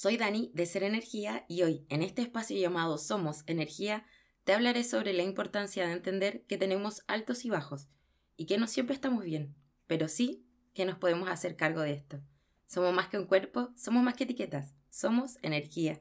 Soy Dani de Ser Energía y hoy, en este espacio llamado Somos Energía, te hablaré sobre la importancia de entender que tenemos altos y bajos y que no siempre estamos bien, pero sí que nos podemos hacer cargo de esto. Somos más que un cuerpo, somos más que etiquetas, somos energía.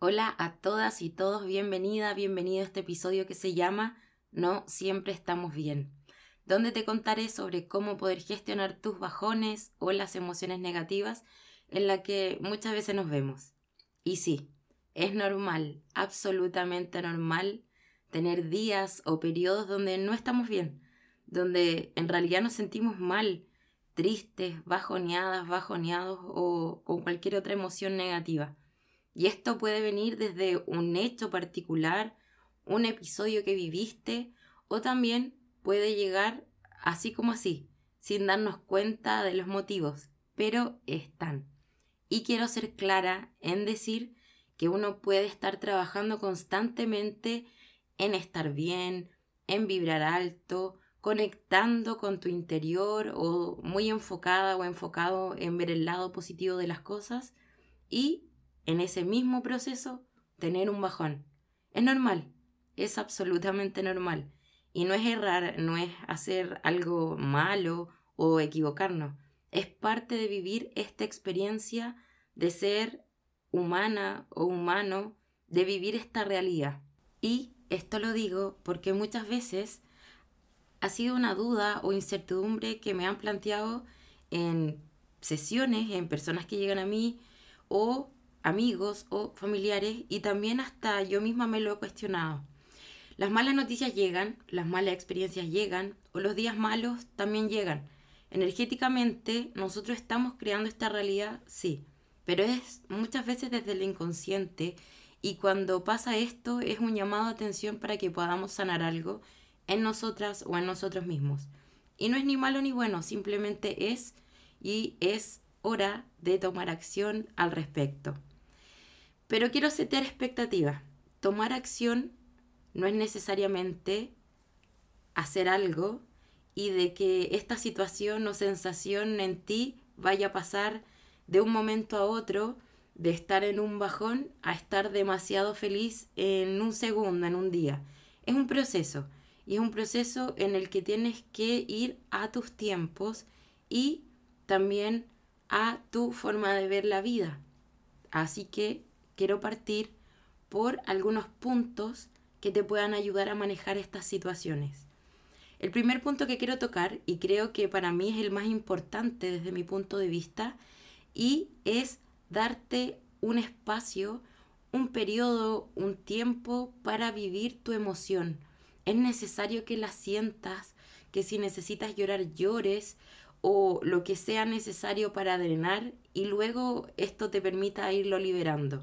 Hola a todas y todos, bienvenida, bienvenido a este episodio que se llama No siempre estamos bien donde te contaré sobre cómo poder gestionar tus bajones o las emociones negativas en las que muchas veces nos vemos. Y sí, es normal, absolutamente normal, tener días o periodos donde no estamos bien, donde en realidad nos sentimos mal, tristes, bajoneadas, bajoneados o con cualquier otra emoción negativa. Y esto puede venir desde un hecho particular, un episodio que viviste o también puede llegar así como así, sin darnos cuenta de los motivos, pero están. Y quiero ser clara en decir que uno puede estar trabajando constantemente en estar bien, en vibrar alto, conectando con tu interior o muy enfocada o enfocado en ver el lado positivo de las cosas y en ese mismo proceso tener un bajón. Es normal, es absolutamente normal. Y no es errar, no es hacer algo malo o equivocarnos. Es parte de vivir esta experiencia de ser humana o humano, de vivir esta realidad. Y esto lo digo porque muchas veces ha sido una duda o incertidumbre que me han planteado en sesiones, en personas que llegan a mí o amigos o familiares y también hasta yo misma me lo he cuestionado. Las malas noticias llegan, las malas experiencias llegan, o los días malos también llegan. Energéticamente nosotros estamos creando esta realidad, sí, pero es muchas veces desde el inconsciente y cuando pasa esto es un llamado a atención para que podamos sanar algo en nosotras o en nosotros mismos. Y no es ni malo ni bueno, simplemente es y es hora de tomar acción al respecto. Pero quiero setear expectativas. Tomar acción no es necesariamente hacer algo y de que esta situación o sensación en ti vaya a pasar de un momento a otro, de estar en un bajón a estar demasiado feliz en un segundo, en un día. Es un proceso y es un proceso en el que tienes que ir a tus tiempos y también a tu forma de ver la vida. Así que quiero partir por algunos puntos que te puedan ayudar a manejar estas situaciones. El primer punto que quiero tocar, y creo que para mí es el más importante desde mi punto de vista, y es darte un espacio, un periodo, un tiempo para vivir tu emoción. Es necesario que la sientas, que si necesitas llorar llores o lo que sea necesario para drenar y luego esto te permita irlo liberando.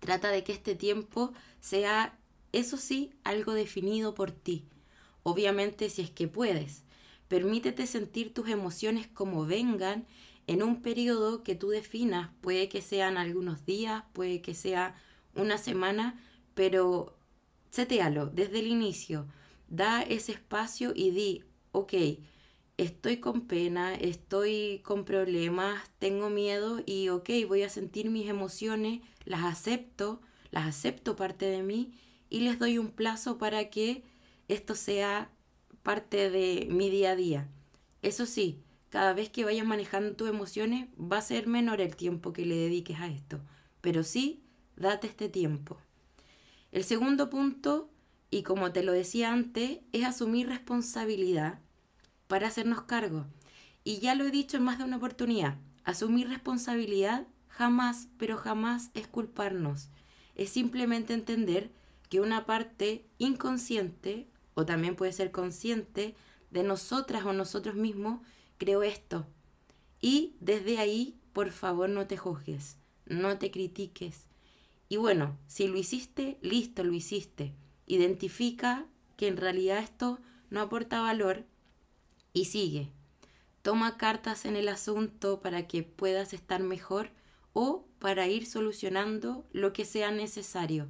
Trata de que este tiempo sea eso sí, algo definido por ti. Obviamente si es que puedes. Permítete sentir tus emociones como vengan en un periodo que tú definas. Puede que sean algunos días, puede que sea una semana, pero setealo desde el inicio. Da ese espacio y di, ok, estoy con pena, estoy con problemas, tengo miedo y ok, voy a sentir mis emociones, las acepto, las acepto parte de mí y les doy un plazo para que esto sea parte de mi día a día. Eso sí, cada vez que vayas manejando tus emociones va a ser menor el tiempo que le dediques a esto, pero sí, date este tiempo. El segundo punto, y como te lo decía antes, es asumir responsabilidad para hacernos cargo. Y ya lo he dicho en más de una oportunidad, asumir responsabilidad jamás, pero jamás es culparnos. Es simplemente entender que una parte inconsciente, o también puede ser consciente, de nosotras o nosotros mismos creó esto. Y desde ahí, por favor, no te juzgues, no te critiques. Y bueno, si lo hiciste, listo, lo hiciste. Identifica que en realidad esto no aporta valor y sigue. Toma cartas en el asunto para que puedas estar mejor o para ir solucionando lo que sea necesario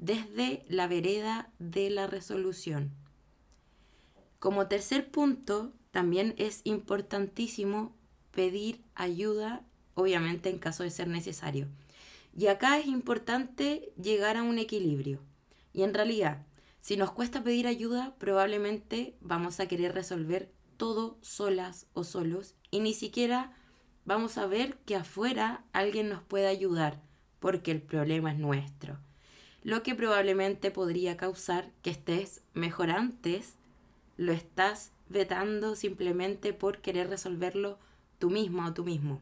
desde la vereda de la resolución. Como tercer punto, también es importantísimo pedir ayuda, obviamente en caso de ser necesario. Y acá es importante llegar a un equilibrio. Y en realidad, si nos cuesta pedir ayuda, probablemente vamos a querer resolver todo solas o solos y ni siquiera vamos a ver que afuera alguien nos puede ayudar porque el problema es nuestro. Lo que probablemente podría causar que estés mejor antes, lo estás vetando simplemente por querer resolverlo tú mismo o tú mismo.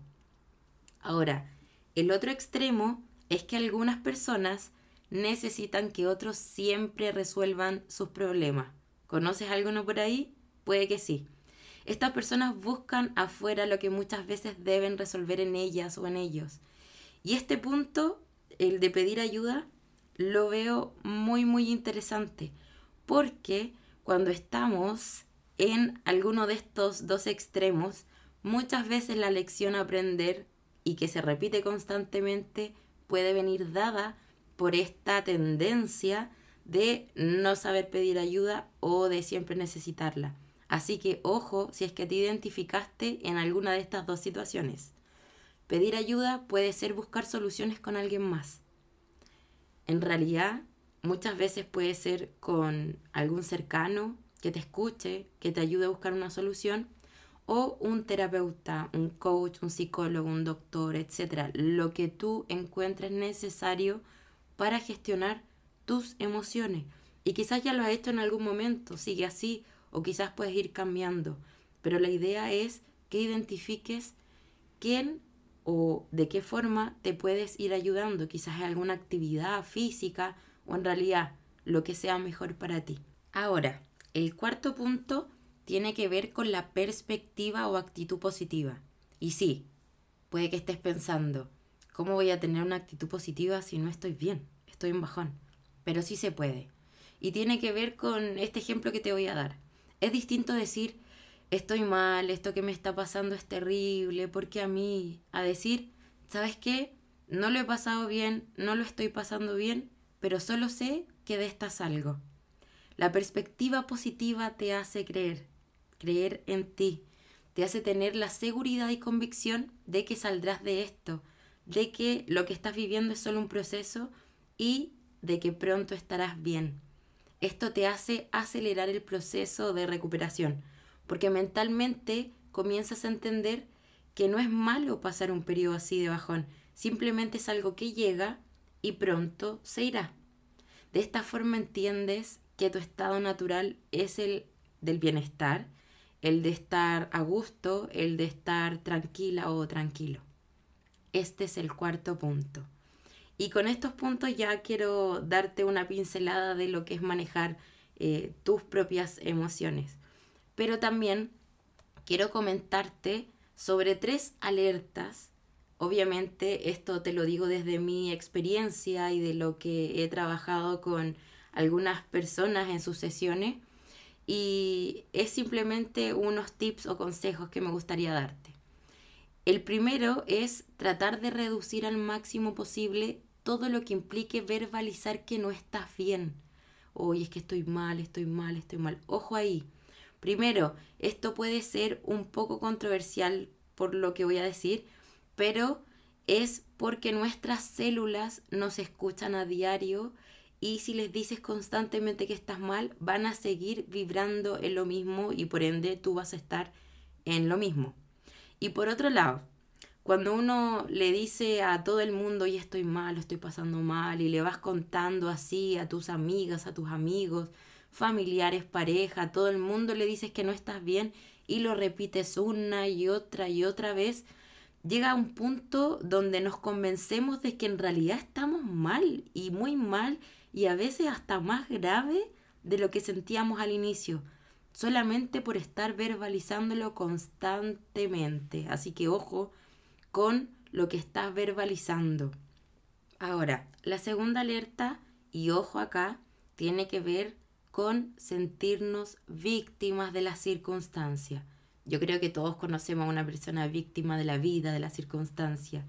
Ahora, el otro extremo es que algunas personas necesitan que otros siempre resuelvan sus problemas. ¿Conoces alguno por ahí? Puede que sí. Estas personas buscan afuera lo que muchas veces deben resolver en ellas o en ellos. Y este punto, el de pedir ayuda, lo veo muy muy interesante porque cuando estamos en alguno de estos dos extremos, muchas veces la lección a aprender y que se repite constantemente puede venir dada por esta tendencia de no saber pedir ayuda o de siempre necesitarla. Así que ojo si es que te identificaste en alguna de estas dos situaciones. Pedir ayuda puede ser buscar soluciones con alguien más. En realidad, muchas veces puede ser con algún cercano que te escuche, que te ayude a buscar una solución, o un terapeuta, un coach, un psicólogo, un doctor, etc. Lo que tú encuentres necesario para gestionar tus emociones. Y quizás ya lo has hecho en algún momento, sigue así, o quizás puedes ir cambiando. Pero la idea es que identifiques quién o de qué forma te puedes ir ayudando, quizás en alguna actividad física o en realidad lo que sea mejor para ti. Ahora, el cuarto punto tiene que ver con la perspectiva o actitud positiva. Y sí, puede que estés pensando, ¿cómo voy a tener una actitud positiva si no estoy bien? Estoy en bajón. Pero sí se puede. Y tiene que ver con este ejemplo que te voy a dar. Es distinto decir, estoy mal, esto que me está pasando es terrible, porque a mí, a decir, ¿sabes qué? No lo he pasado bien, no lo estoy pasando bien, pero solo sé que de esta salgo. La perspectiva positiva te hace creer, creer en ti, te hace tener la seguridad y convicción de que saldrás de esto, de que lo que estás viviendo es solo un proceso y de que pronto estarás bien. Esto te hace acelerar el proceso de recuperación, porque mentalmente comienzas a entender que no es malo pasar un periodo así de bajón, simplemente es algo que llega y pronto se irá. De esta forma entiendes que tu estado natural es el del bienestar, el de estar a gusto, el de estar tranquila o tranquilo. Este es el cuarto punto. Y con estos puntos ya quiero darte una pincelada de lo que es manejar eh, tus propias emociones. Pero también quiero comentarte sobre tres alertas. Obviamente esto te lo digo desde mi experiencia y de lo que he trabajado con algunas personas en sus sesiones y es simplemente unos tips o consejos que me gustaría darte. El primero es tratar de reducir al máximo posible todo lo que implique verbalizar que no estás bien. Oye, es que estoy mal, estoy mal, estoy mal. Ojo ahí. Primero, esto puede ser un poco controversial por lo que voy a decir, pero es porque nuestras células nos escuchan a diario y si les dices constantemente que estás mal, van a seguir vibrando en lo mismo y por ende tú vas a estar en lo mismo. Y por otro lado, cuando uno le dice a todo el mundo, y estoy mal, estoy pasando mal, y le vas contando así a tus amigas, a tus amigos, familiares, pareja, todo el mundo le dices que no estás bien y lo repites una y otra y otra vez, llega a un punto donde nos convencemos de que en realidad estamos mal y muy mal y a veces hasta más grave de lo que sentíamos al inicio solamente por estar verbalizándolo constantemente. Así que ojo con lo que estás verbalizando. Ahora, la segunda alerta, y ojo acá, tiene que ver con sentirnos víctimas de la circunstancia. Yo creo que todos conocemos a una persona víctima de la vida, de la circunstancia.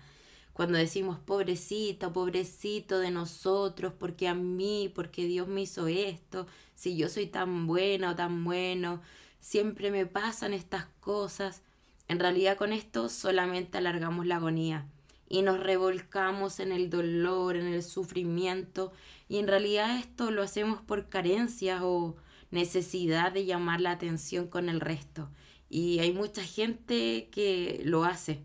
Cuando decimos pobrecito, pobrecito de nosotros, porque a mí, porque Dios me hizo esto, si yo soy tan buena o tan bueno, siempre me pasan estas cosas. En realidad con esto solamente alargamos la agonía y nos revolcamos en el dolor, en el sufrimiento y en realidad esto lo hacemos por carencias o necesidad de llamar la atención con el resto. Y hay mucha gente que lo hace.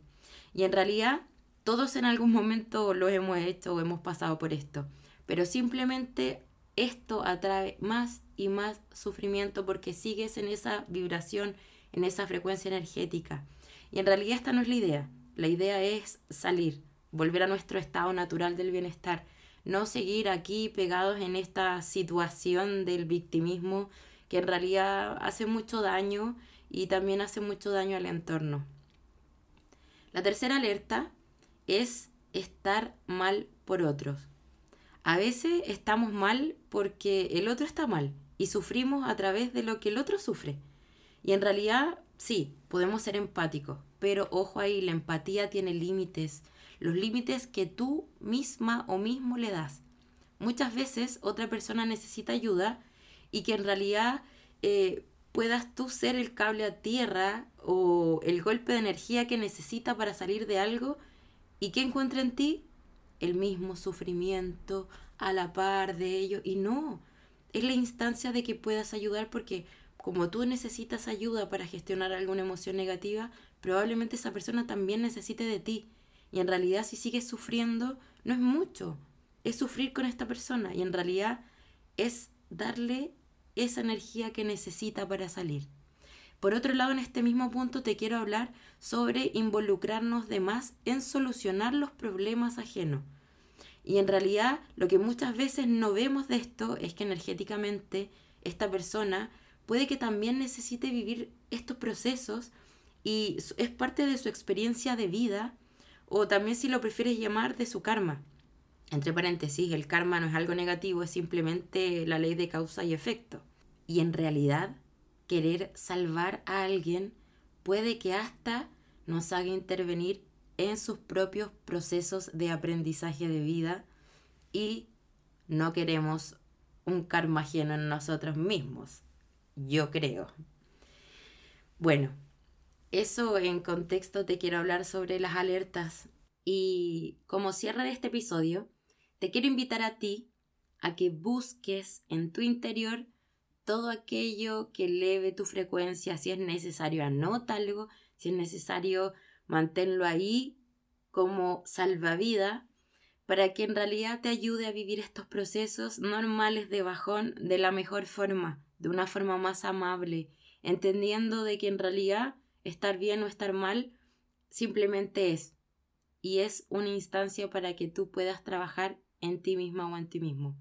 Y en realidad todos en algún momento lo hemos hecho o hemos pasado por esto. Pero simplemente esto atrae más y más sufrimiento porque sigues en esa vibración, en esa frecuencia energética. Y en realidad esta no es la idea. La idea es salir, volver a nuestro estado natural del bienestar, no seguir aquí pegados en esta situación del victimismo que en realidad hace mucho daño y también hace mucho daño al entorno. La tercera alerta es estar mal por otros. A veces estamos mal porque el otro está mal y sufrimos a través de lo que el otro sufre. Y en realidad, sí, podemos ser empáticos, pero ojo ahí, la empatía tiene límites, los límites que tú misma o mismo le das. Muchas veces otra persona necesita ayuda y que en realidad eh, puedas tú ser el cable a tierra o el golpe de energía que necesita para salir de algo y que encuentra en ti el mismo sufrimiento a la par de ello y no, es la instancia de que puedas ayudar porque como tú necesitas ayuda para gestionar alguna emoción negativa, probablemente esa persona también necesite de ti. Y en realidad si sigues sufriendo, no es mucho, es sufrir con esta persona y en realidad es darle esa energía que necesita para salir. Por otro lado, en este mismo punto te quiero hablar sobre involucrarnos de más en solucionar los problemas ajenos. Y en realidad lo que muchas veces no vemos de esto es que energéticamente esta persona puede que también necesite vivir estos procesos y es parte de su experiencia de vida o también si lo prefieres llamar de su karma. Entre paréntesis, el karma no es algo negativo, es simplemente la ley de causa y efecto. Y en realidad, querer salvar a alguien puede que hasta nos haga intervenir en sus propios procesos de aprendizaje de vida y no queremos un karma ajeno en nosotros mismos, yo creo. Bueno, eso en contexto te quiero hablar sobre las alertas. Y como cierre de este episodio, te quiero invitar a ti a que busques en tu interior todo aquello que eleve tu frecuencia, si es necesario anótalo, si es necesario manténlo ahí como salvavidas para que en realidad te ayude a vivir estos procesos normales de bajón de la mejor forma, de una forma más amable, entendiendo de que en realidad estar bien o estar mal simplemente es y es una instancia para que tú puedas trabajar en ti misma o en ti mismo.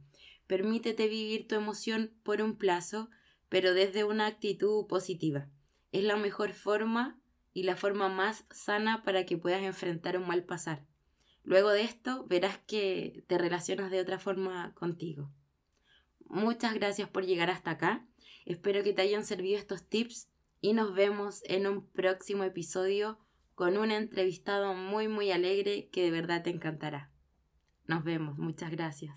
Permítete vivir tu emoción por un plazo, pero desde una actitud positiva. Es la mejor forma y la forma más sana para que puedas enfrentar un mal pasar. Luego de esto verás que te relacionas de otra forma contigo. Muchas gracias por llegar hasta acá. Espero que te hayan servido estos tips y nos vemos en un próximo episodio con un entrevistado muy muy alegre que de verdad te encantará. Nos vemos, muchas gracias.